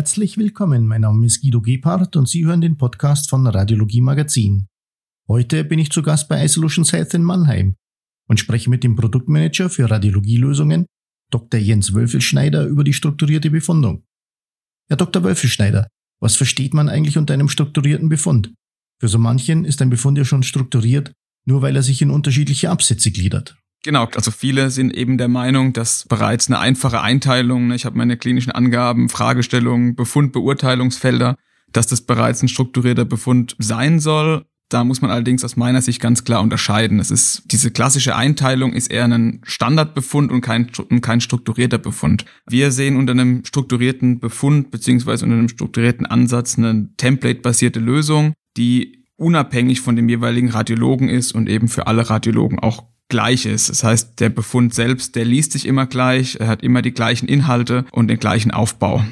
Herzlich willkommen, mein Name ist Guido Gebhardt und Sie hören den Podcast von Radiologie Magazin. Heute bin ich zu Gast bei iSolutions Health in Mannheim und spreche mit dem Produktmanager für Radiologielösungen, Dr. Jens Wölfelschneider, über die strukturierte Befundung. Herr Dr. Wölfelschneider, was versteht man eigentlich unter einem strukturierten Befund? Für so manchen ist ein Befund ja schon strukturiert, nur weil er sich in unterschiedliche Absätze gliedert. Genau, also viele sind eben der Meinung, dass bereits eine einfache Einteilung, ne, ich habe meine klinischen Angaben, Fragestellungen, Befundbeurteilungsfelder, dass das bereits ein strukturierter Befund sein soll. Da muss man allerdings aus meiner Sicht ganz klar unterscheiden. Es ist, diese klassische Einteilung ist eher ein Standardbefund und kein, und kein strukturierter Befund. Wir sehen unter einem strukturierten Befund beziehungsweise unter einem strukturierten Ansatz eine template-basierte Lösung, die unabhängig von dem jeweiligen Radiologen ist und eben für alle Radiologen auch gleich ist. Das heißt, der Befund selbst, der liest sich immer gleich, er hat immer die gleichen Inhalte und den gleichen Aufbau.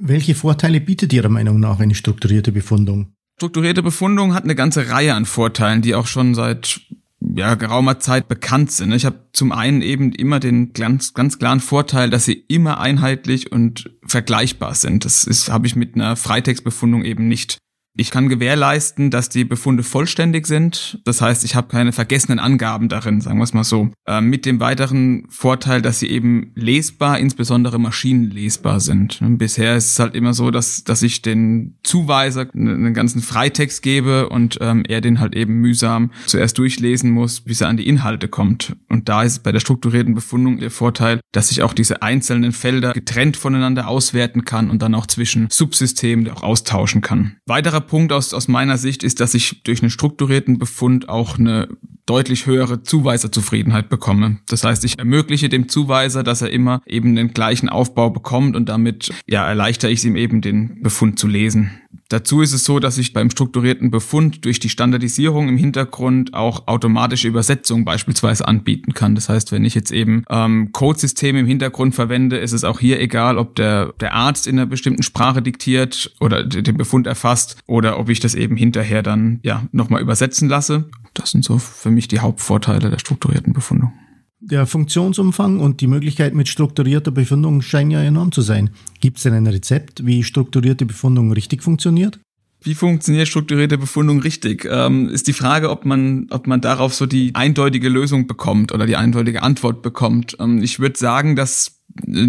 Welche Vorteile bietet Ihrer Meinung nach eine strukturierte Befundung? Strukturierte Befundung hat eine ganze Reihe an Vorteilen, die auch schon seit ja, geraumer Zeit bekannt sind. Ich habe zum einen eben immer den ganz, ganz klaren Vorteil, dass sie immer einheitlich und vergleichbar sind. Das ist, habe ich mit einer Freitextbefundung eben nicht. Ich kann gewährleisten, dass die Befunde vollständig sind. Das heißt, ich habe keine vergessenen Angaben darin, sagen wir es mal so. Äh, mit dem weiteren Vorteil, dass sie eben lesbar, insbesondere maschinenlesbar sind. Bisher ist es halt immer so, dass, dass ich den Zuweiser einen ganzen Freitext gebe und ähm, er den halt eben mühsam zuerst durchlesen muss, bis er an die Inhalte kommt. Und da ist bei der strukturierten Befundung der Vorteil, dass ich auch diese einzelnen Felder getrennt voneinander auswerten kann und dann auch zwischen Subsystemen auch austauschen kann. Weiterer Punkt aus, aus meiner Sicht ist, dass ich durch einen strukturierten Befund auch eine deutlich höhere Zuweiserzufriedenheit bekomme. Das heißt, ich ermögliche dem Zuweiser, dass er immer eben den gleichen Aufbau bekommt und damit ja erleichter ich es ihm eben den Befund zu lesen. Dazu ist es so, dass ich beim strukturierten Befund durch die Standardisierung im Hintergrund auch automatische Übersetzungen beispielsweise anbieten kann. Das heißt, wenn ich jetzt eben ähm, Codesysteme im Hintergrund verwende, ist es auch hier egal, ob der, der Arzt in einer bestimmten Sprache diktiert oder den Befund erfasst oder ob ich das eben hinterher dann ja nochmal übersetzen lasse. Das sind so für mich die Hauptvorteile der strukturierten Befundung. Der Funktionsumfang und die Möglichkeit mit strukturierter Befundung scheinen ja enorm zu sein. Gibt es denn ein Rezept, wie strukturierte Befundung richtig funktioniert? Wie funktioniert strukturierte Befundung richtig? Ähm, ist die Frage, ob man, ob man darauf so die eindeutige Lösung bekommt oder die eindeutige Antwort bekommt. Ähm, ich würde sagen, dass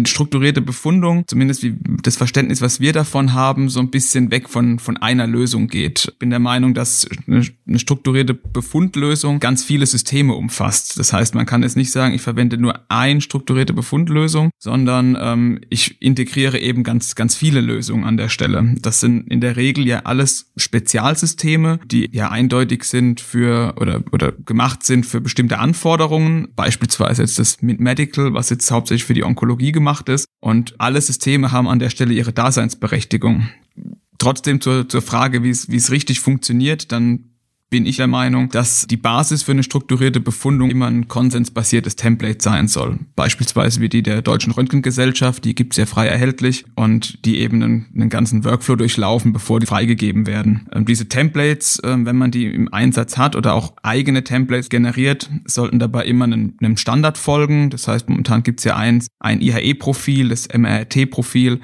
strukturierte Befundung, zumindest wie das Verständnis, was wir davon haben, so ein bisschen weg von, von einer Lösung geht. Bin der Meinung, dass eine, strukturierte Befundlösung ganz viele Systeme umfasst. Das heißt, man kann jetzt nicht sagen, ich verwende nur eine strukturierte Befundlösung, sondern ähm, ich integriere eben ganz, ganz viele Lösungen an der Stelle. Das sind in der Regel ja alles Spezialsysteme, die ja eindeutig sind für oder, oder gemacht sind für bestimmte Anforderungen. Beispielsweise jetzt das Medical, was jetzt hauptsächlich für die Onkologie Technologie gemacht ist und alle Systeme haben an der Stelle ihre Daseinsberechtigung. Trotzdem zur, zur Frage, wie es, wie es richtig funktioniert, dann bin ich der Meinung, dass die Basis für eine strukturierte Befundung immer ein konsensbasiertes Template sein soll. Beispielsweise wie die der Deutschen Röntgengesellschaft, die gibt es ja frei erhältlich und die eben einen, einen, ganzen Workflow durchlaufen, bevor die freigegeben werden. Ähm, diese Templates, äh, wenn man die im Einsatz hat oder auch eigene Templates generiert, sollten dabei immer einem, einem Standard folgen. Das heißt, momentan gibt es ja eins, ein IHE-Profil, das MRT-Profil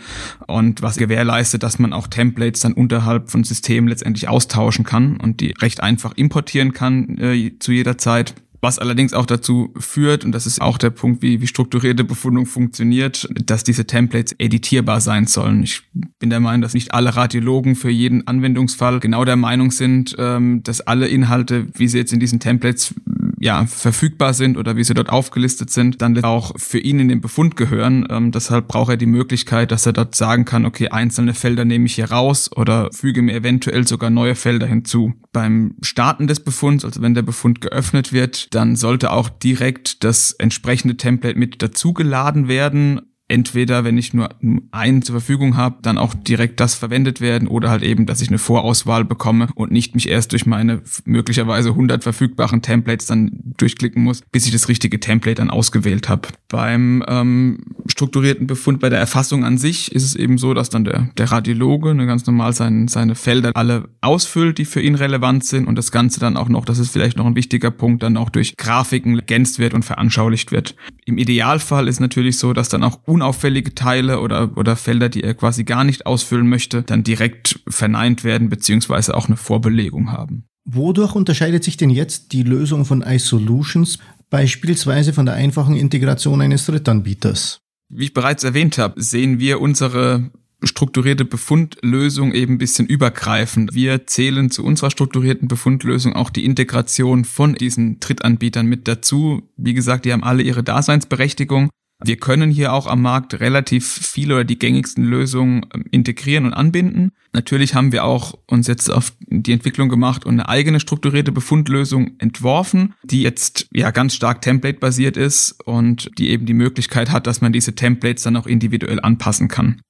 und was gewährleistet, dass man auch Templates dann unterhalb von Systemen letztendlich austauschen kann und die recht einfach einfach importieren kann äh, zu jeder Zeit. Was allerdings auch dazu führt, und das ist auch der Punkt, wie, wie strukturierte Befundung funktioniert, dass diese Templates editierbar sein sollen. Ich bin der Meinung, dass nicht alle Radiologen für jeden Anwendungsfall genau der Meinung sind, ähm, dass alle Inhalte, wie sie jetzt in diesen Templates ja, verfügbar sind oder wie sie dort aufgelistet sind, dann auch für ihn in den Befund gehören. Ähm, deshalb braucht er die Möglichkeit, dass er dort sagen kann, okay, einzelne Felder nehme ich hier raus oder füge mir eventuell sogar neue Felder hinzu. Beim Starten des Befunds, also wenn der Befund geöffnet wird, dann sollte auch direkt das entsprechende Template mit dazugeladen werden entweder, wenn ich nur einen zur Verfügung habe, dann auch direkt das verwendet werden oder halt eben, dass ich eine Vorauswahl bekomme und nicht mich erst durch meine möglicherweise 100 verfügbaren Templates dann durchklicken muss, bis ich das richtige Template dann ausgewählt habe. Beim ähm, strukturierten Befund bei der Erfassung an sich ist es eben so, dass dann der, der Radiologe ne, ganz normal sein, seine Felder alle ausfüllt, die für ihn relevant sind und das Ganze dann auch noch, das ist vielleicht noch ein wichtiger Punkt, dann auch durch Grafiken ergänzt wird und veranschaulicht wird. Im Idealfall ist natürlich so, dass dann auch unauffällige Teile oder, oder Felder, die er quasi gar nicht ausfüllen möchte, dann direkt verneint werden beziehungsweise auch eine Vorbelegung haben. Wodurch unterscheidet sich denn jetzt die Lösung von iSolutions beispielsweise von der einfachen Integration eines Drittanbieters? Wie ich bereits erwähnt habe, sehen wir unsere strukturierte Befundlösung eben ein bisschen übergreifend. Wir zählen zu unserer strukturierten Befundlösung auch die Integration von diesen Drittanbietern mit dazu. Wie gesagt, die haben alle ihre Daseinsberechtigung. Wir können hier auch am Markt relativ viele oder die gängigsten Lösungen ähm, integrieren und anbinden. Natürlich haben wir auch uns jetzt auf die Entwicklung gemacht und eine eigene strukturierte Befundlösung entworfen, die jetzt ja ganz stark template-basiert ist und die eben die Möglichkeit hat, dass man diese Templates dann auch individuell anpassen kann.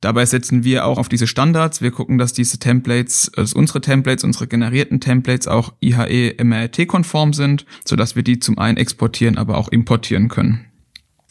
Dabei setzen wir auch auf diese Standards. Wir gucken, dass diese Templates, also unsere Templates, unsere generierten Templates auch IHE MRT-konform sind, sodass wir die zum einen exportieren, aber auch importieren können.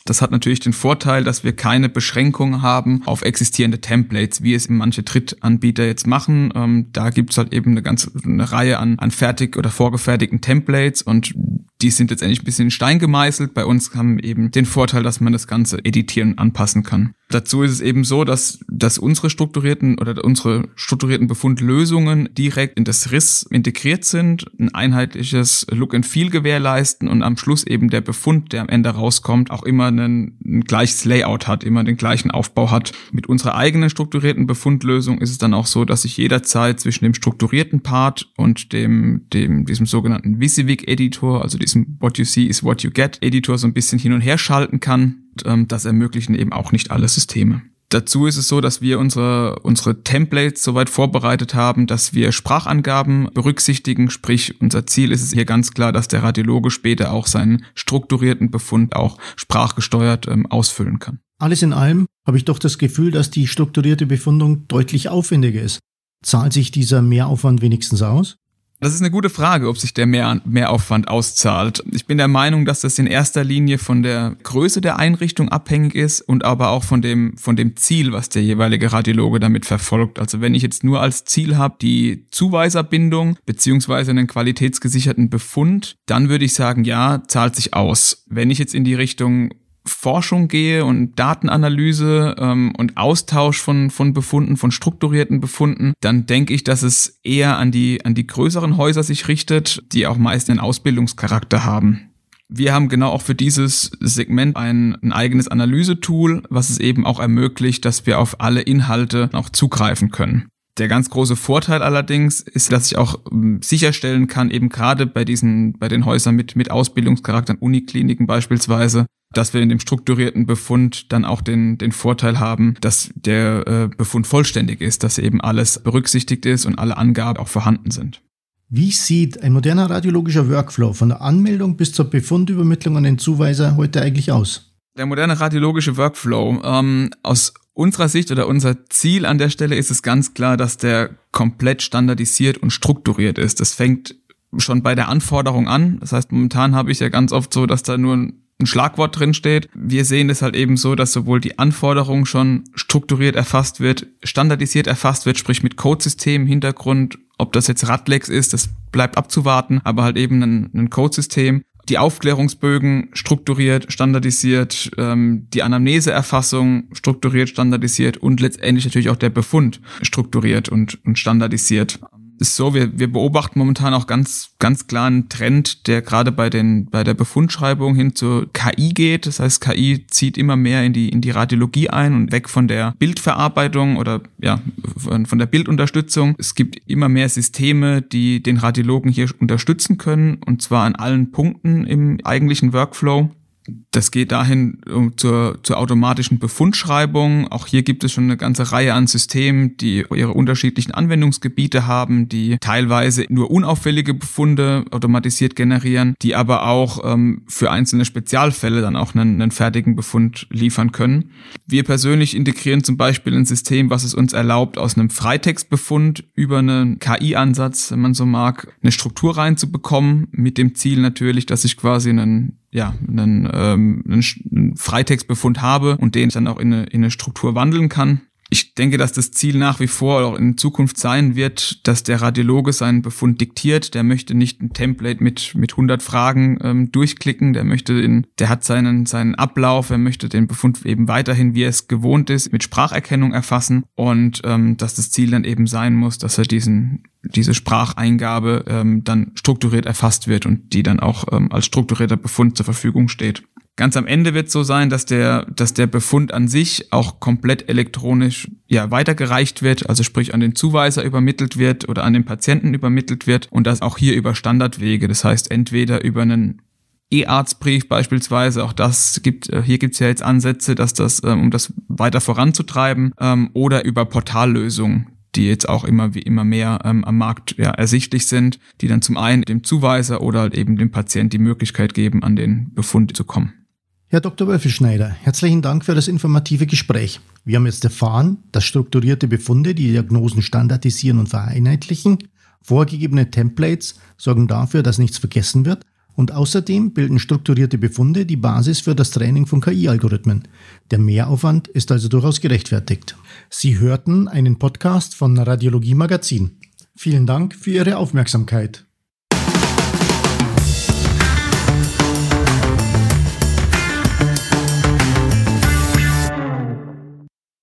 Das hat natürlich den Vorteil, dass wir keine Beschränkung haben auf existierende Templates, wie es manche Drittanbieter jetzt machen. Ähm, da gibt's halt eben eine ganze eine Reihe an, an fertig oder vorgefertigten Templates und die sind jetzt endlich ein bisschen in Stein gemeißelt. Bei uns haben eben den Vorteil, dass man das Ganze editieren und anpassen kann. Dazu ist es eben so, dass, dass unsere strukturierten oder unsere strukturierten Befundlösungen direkt in das RIS integriert sind, ein einheitliches Look and Feel gewährleisten und am Schluss eben der Befund, der am Ende rauskommt, auch immer einen, ein gleiches Layout hat, immer den gleichen Aufbau hat. Mit unserer eigenen strukturierten Befundlösung ist es dann auch so, dass ich jederzeit zwischen dem strukturierten Part und dem, dem, diesem sogenannten Visivik Editor, also diesem What You See is What You Get Editor so ein bisschen hin und her schalten kann ähm, das ermöglichen eben auch nicht alle Systeme. Dazu ist es so, dass wir unsere, unsere Templates soweit vorbereitet haben, dass wir Sprachangaben berücksichtigen. Sprich, unser Ziel ist es hier ganz klar, dass der Radiologe später auch seinen strukturierten Befund auch sprachgesteuert ähm, ausfüllen kann. Alles in allem habe ich doch das Gefühl, dass die strukturierte Befundung deutlich aufwendiger ist. Zahlt sich dieser Mehraufwand wenigstens aus? Das ist eine gute Frage, ob sich der Mehr Mehraufwand auszahlt. Ich bin der Meinung, dass das in erster Linie von der Größe der Einrichtung abhängig ist und aber auch von dem, von dem Ziel, was der jeweilige Radiologe damit verfolgt. Also wenn ich jetzt nur als Ziel habe, die Zuweiserbindung beziehungsweise einen qualitätsgesicherten Befund, dann würde ich sagen, ja, zahlt sich aus. Wenn ich jetzt in die Richtung Forschung gehe und Datenanalyse ähm, und Austausch von, von Befunden, von strukturierten Befunden, dann denke ich, dass es eher an die, an die größeren Häuser sich richtet, die auch meist einen Ausbildungscharakter haben. Wir haben genau auch für dieses Segment ein, ein eigenes Analysetool, was es eben auch ermöglicht, dass wir auf alle Inhalte auch zugreifen können. Der ganz große Vorteil allerdings ist, dass ich auch ähm, sicherstellen kann, eben gerade bei diesen, bei den Häusern mit, mit Ausbildungscharakter, Unikliniken beispielsweise, dass wir in dem strukturierten Befund dann auch den, den Vorteil haben, dass der äh, Befund vollständig ist, dass eben alles berücksichtigt ist und alle Angaben auch vorhanden sind. Wie sieht ein moderner radiologischer Workflow von der Anmeldung bis zur Befundübermittlung an den Zuweiser heute eigentlich aus? Der moderne radiologische Workflow ähm, aus unserer Sicht oder unser Ziel an der Stelle ist es ganz klar, dass der komplett standardisiert und strukturiert ist. Das fängt schon bei der Anforderung an. Das heißt, momentan habe ich ja ganz oft so, dass da nur ein ein Schlagwort drin steht. Wir sehen es halt eben so, dass sowohl die Anforderung schon strukturiert erfasst wird, standardisiert erfasst wird, sprich mit Codesystem im Hintergrund. Ob das jetzt Radlex ist, das bleibt abzuwarten, aber halt eben ein, ein Codesystem. Die Aufklärungsbögen strukturiert, standardisiert, ähm, die Anamneseerfassung strukturiert, standardisiert und letztendlich natürlich auch der Befund strukturiert und, und standardisiert ist so, wir, wir beobachten momentan auch ganz, ganz klar einen Trend, der gerade bei den, bei der Befundschreibung hin zur KI geht. Das heißt, KI zieht immer mehr in die, in die Radiologie ein und weg von der Bildverarbeitung oder, ja, von, von der Bildunterstützung. Es gibt immer mehr Systeme, die den Radiologen hier unterstützen können und zwar an allen Punkten im eigentlichen Workflow. Das geht dahin um, zur, zur automatischen Befundschreibung. Auch hier gibt es schon eine ganze Reihe an Systemen, die ihre unterschiedlichen Anwendungsgebiete haben, die teilweise nur unauffällige Befunde automatisiert generieren, die aber auch ähm, für einzelne Spezialfälle dann auch einen, einen fertigen Befund liefern können. Wir persönlich integrieren zum Beispiel ein System, was es uns erlaubt, aus einem Freitextbefund über einen KI-Ansatz, wenn man so mag, eine Struktur reinzubekommen, mit dem Ziel natürlich, dass ich quasi einen ja, einen, ähm, einen Freitextbefund habe und den ich dann auch in eine, in eine Struktur wandeln kann. Ich denke, dass das Ziel nach wie vor auch in Zukunft sein wird, dass der Radiologe seinen Befund diktiert. Der möchte nicht ein Template mit mit 100 Fragen ähm, durchklicken. Der möchte in, der hat seinen seinen Ablauf. Er möchte den Befund eben weiterhin, wie er es gewohnt ist, mit Spracherkennung erfassen und ähm, dass das Ziel dann eben sein muss, dass er diesen diese Spracheingabe ähm, dann strukturiert erfasst wird und die dann auch ähm, als strukturierter Befund zur Verfügung steht. Ganz am Ende wird so sein, dass der, dass der Befund an sich auch komplett elektronisch ja, weitergereicht wird, also sprich an den Zuweiser übermittelt wird oder an den Patienten übermittelt wird und das auch hier über Standardwege. Das heißt, entweder über einen E-Arztbrief beispielsweise, auch das gibt, äh, hier gibt es ja jetzt Ansätze, dass das, ähm, um das weiter voranzutreiben, ähm, oder über Portallösungen, die jetzt auch immer wie immer mehr ähm, am Markt ja, ersichtlich sind, die dann zum einen dem Zuweiser oder halt eben dem Patient die Möglichkeit geben, an den Befund zu kommen. Herr Dr. Wölfelschneider, herzlichen Dank für das informative Gespräch. Wir haben jetzt erfahren, dass strukturierte Befunde die Diagnosen standardisieren und vereinheitlichen. Vorgegebene Templates sorgen dafür, dass nichts vergessen wird. Und außerdem bilden strukturierte Befunde die Basis für das Training von KI-Algorithmen. Der Mehraufwand ist also durchaus gerechtfertigt. Sie hörten einen Podcast von Radiologie Magazin. Vielen Dank für Ihre Aufmerksamkeit.